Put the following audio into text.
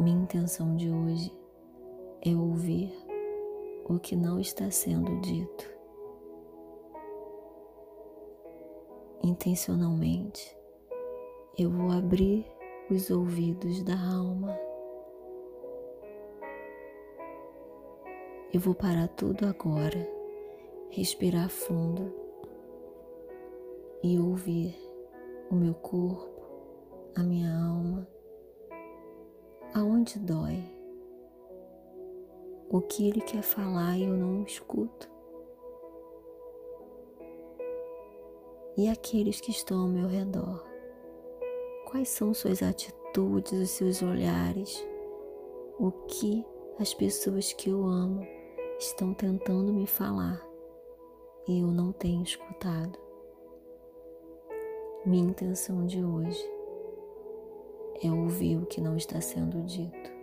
Minha intenção de hoje é ouvir o que não está sendo dito. Intencionalmente, eu vou abrir os ouvidos da alma. Eu vou parar tudo agora, respirar fundo e ouvir o meu corpo, a minha alma aonde dói, o que ele quer falar e eu não escuto. E aqueles que estão ao meu redor, quais são suas atitudes, os seus olhares, o que as pessoas que eu amo estão tentando me falar e eu não tenho escutado. Minha intenção de hoje é ouvir o que não está sendo dito.